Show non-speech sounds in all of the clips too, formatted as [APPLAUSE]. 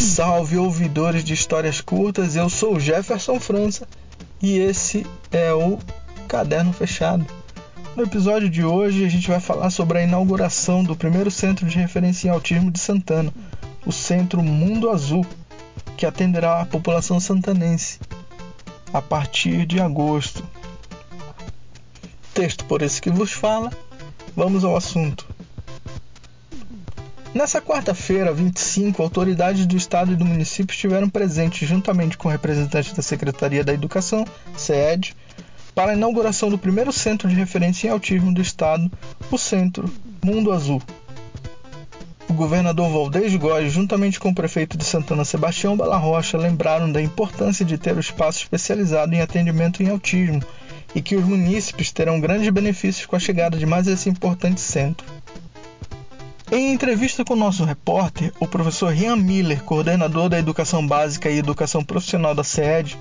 salve ouvidores de histórias curtas, eu sou Jefferson França e esse é o Caderno Fechado. No episódio de hoje a gente vai falar sobre a inauguração do primeiro centro de referência em autismo de Santana, o Centro Mundo Azul, que atenderá a população santanense a partir de agosto. Texto por esse que vos fala, vamos ao assunto. Nessa quarta-feira, 25, autoridades do Estado e do município estiveram presentes, juntamente com representantes da Secretaria da Educação, SED, para a inauguração do primeiro centro de referência em autismo do Estado, o Centro Mundo Azul. O governador Valdez Góes, juntamente com o prefeito de Santana Sebastião Bala Rocha, lembraram da importância de ter o espaço especializado em atendimento em autismo e que os munícipes terão grandes benefícios com a chegada de mais esse importante centro. Em entrevista com nosso repórter, o professor Rian Miller, coordenador da Educação Básica e Educação Profissional da SED,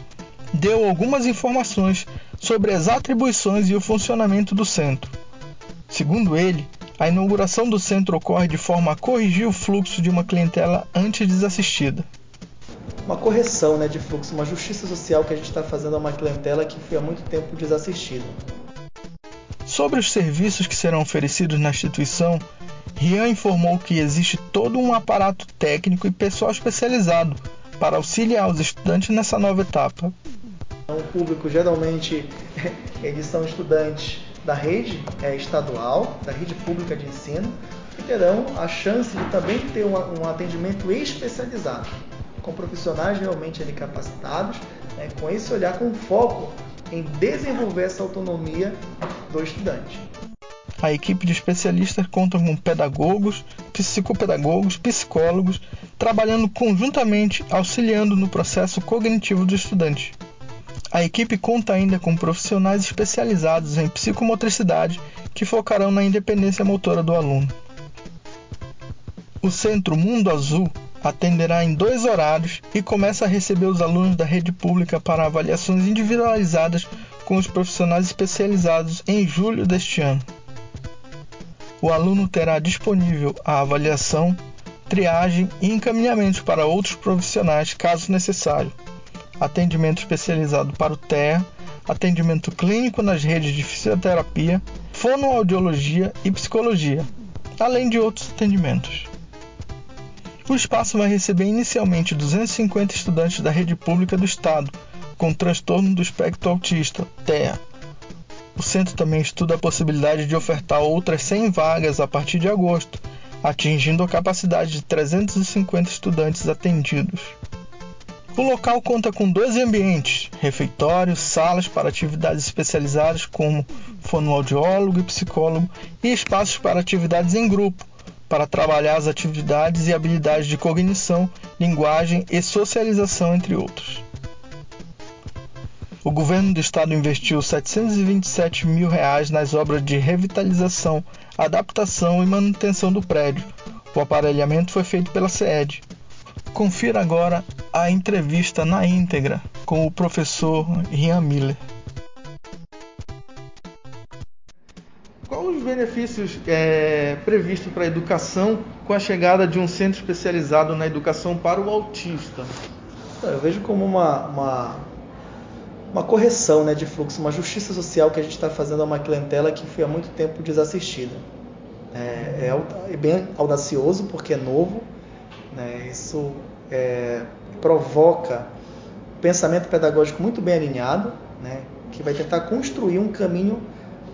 deu algumas informações sobre as atribuições e o funcionamento do centro. Segundo ele, a inauguração do centro ocorre de forma a corrigir o fluxo de uma clientela antes desassistida. Uma correção né, de fluxo, uma justiça social que a gente está fazendo a uma clientela que foi há muito tempo desassistida. Sobre os serviços que serão oferecidos na instituição, Rian informou que existe todo um aparato técnico e pessoal especializado para auxiliar os estudantes nessa nova etapa. O público geralmente [LAUGHS] eles são estudantes da rede é, estadual, da rede pública de ensino, que terão a chance de também ter um, atendimento especializado, com profissionais realmente ali capacitados, né, com esse olhar com foco em desenvolver essa autonomia do estudante. A equipe de especialistas conta com pedagogos, psicopedagogos, psicólogos, trabalhando conjuntamente, auxiliando no processo cognitivo do estudante. A equipe conta ainda com profissionais especializados em psicomotricidade que focarão na independência motora do aluno. O Centro Mundo Azul atenderá em dois horários e começa a receber os alunos da rede pública para avaliações individualizadas com os profissionais especializados em julho deste ano o aluno terá disponível a avaliação, triagem e encaminhamento para outros profissionais, caso necessário. Atendimento especializado para o TEA, atendimento clínico nas redes de fisioterapia, fonoaudiologia e psicologia, além de outros atendimentos. O espaço vai receber inicialmente 250 estudantes da rede pública do Estado com transtorno do espectro autista, TEA o centro também estuda a possibilidade de ofertar outras 100 vagas a partir de agosto, atingindo a capacidade de 350 estudantes atendidos. O local conta com dois ambientes: refeitórios, salas para atividades especializadas como fonoaudiólogo e psicólogo, e espaços para atividades em grupo, para trabalhar as atividades e habilidades de cognição, linguagem e socialização, entre outros. O governo do estado investiu 727 mil reais nas obras de revitalização, adaptação e manutenção do prédio. O aparelhamento foi feito pela SED. Confira agora a entrevista na íntegra com o professor Rian Miller. Quais os benefícios é, previstos para a educação com a chegada de um centro especializado na educação para o autista? Eu vejo como uma, uma uma correção né, de fluxo, uma justiça social que a gente está fazendo a uma clientela que foi há muito tempo desassistida. É, é, é bem audacioso porque é novo, né, isso é, provoca pensamento pedagógico muito bem alinhado, né, que vai tentar construir um caminho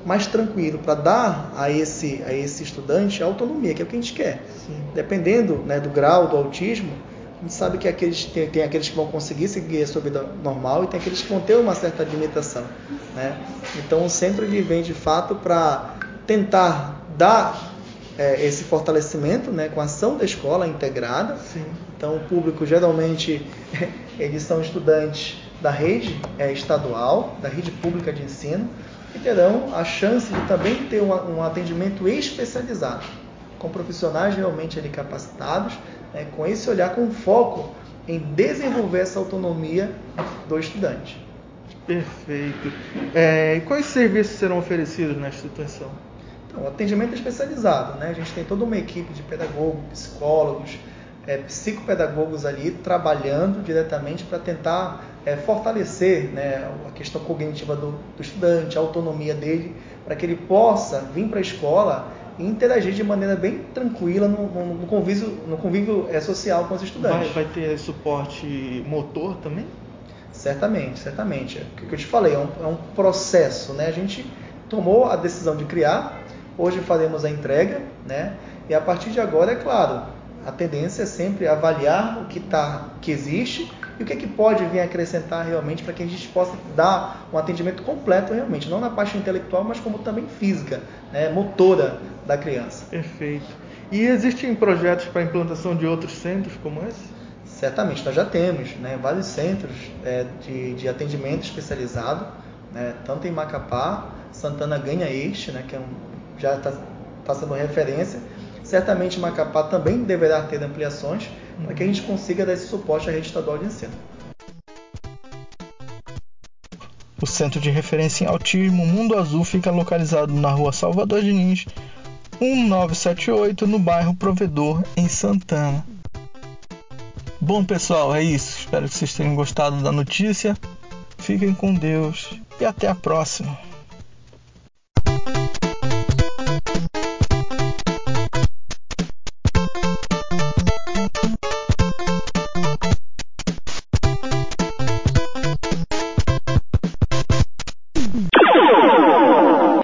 mais tranquilo para dar a esse, a esse estudante autonomia, que é o que a gente quer. Sim. Dependendo né, do grau do autismo, a gente sabe que aqueles, tem, tem, aqueles que vão conseguir seguir a sua vida normal e tem aqueles que vão ter uma certa limitação. Né? Então o centro ele vem de fato para tentar dar é, esse fortalecimento né, com a ação da escola integrada. Sim. Então o público geralmente [LAUGHS] eles são estudantes da rede é, estadual, da rede pública de ensino, e terão a chance de também ter um, um atendimento especializado, com profissionais realmente ali capacitados né, com esse olhar com foco em desenvolver essa autonomia do estudante. Perfeito. É, e quais serviços serão oferecidos na instituição? Então, o atendimento especializado. Né? A gente tem toda uma equipe de pedagogos, psicólogos, é, psicopedagogos ali trabalhando diretamente para tentar é, fortalecer né, a questão cognitiva do, do estudante, a autonomia dele, para que ele possa vir para a escola e interagir de maneira bem tranquila no, no, no convívio, no convívio é, social com os estudantes. Vai, vai, ter suporte motor também? Certamente, certamente. O que eu te falei, é um, é um processo. Né? A gente tomou a decisão de criar, hoje faremos a entrega, né? e a partir de agora, é claro, a tendência é sempre avaliar o que, tá, que existe e o que, é que pode vir acrescentar realmente para que a gente possa dar um atendimento completo realmente, não na parte intelectual, mas como também física, né, motora da criança. Perfeito. E existem projetos para implantação de outros centros como esse? Certamente, nós já temos né, vários centros é, de, de atendimento especializado, né, tanto em Macapá, Santana ganha este, né, que é um, já está tá sendo referência, Certamente Macapá também deverá ter ampliações para que a gente consiga dar esse suporte à rede estadual de ensino. O Centro de Referência em Autismo Mundo Azul fica localizado na rua Salvador Diniz, 1978, no bairro Provedor, em Santana. Bom, pessoal, é isso. Espero que vocês tenham gostado da notícia. Fiquem com Deus e até a próxima.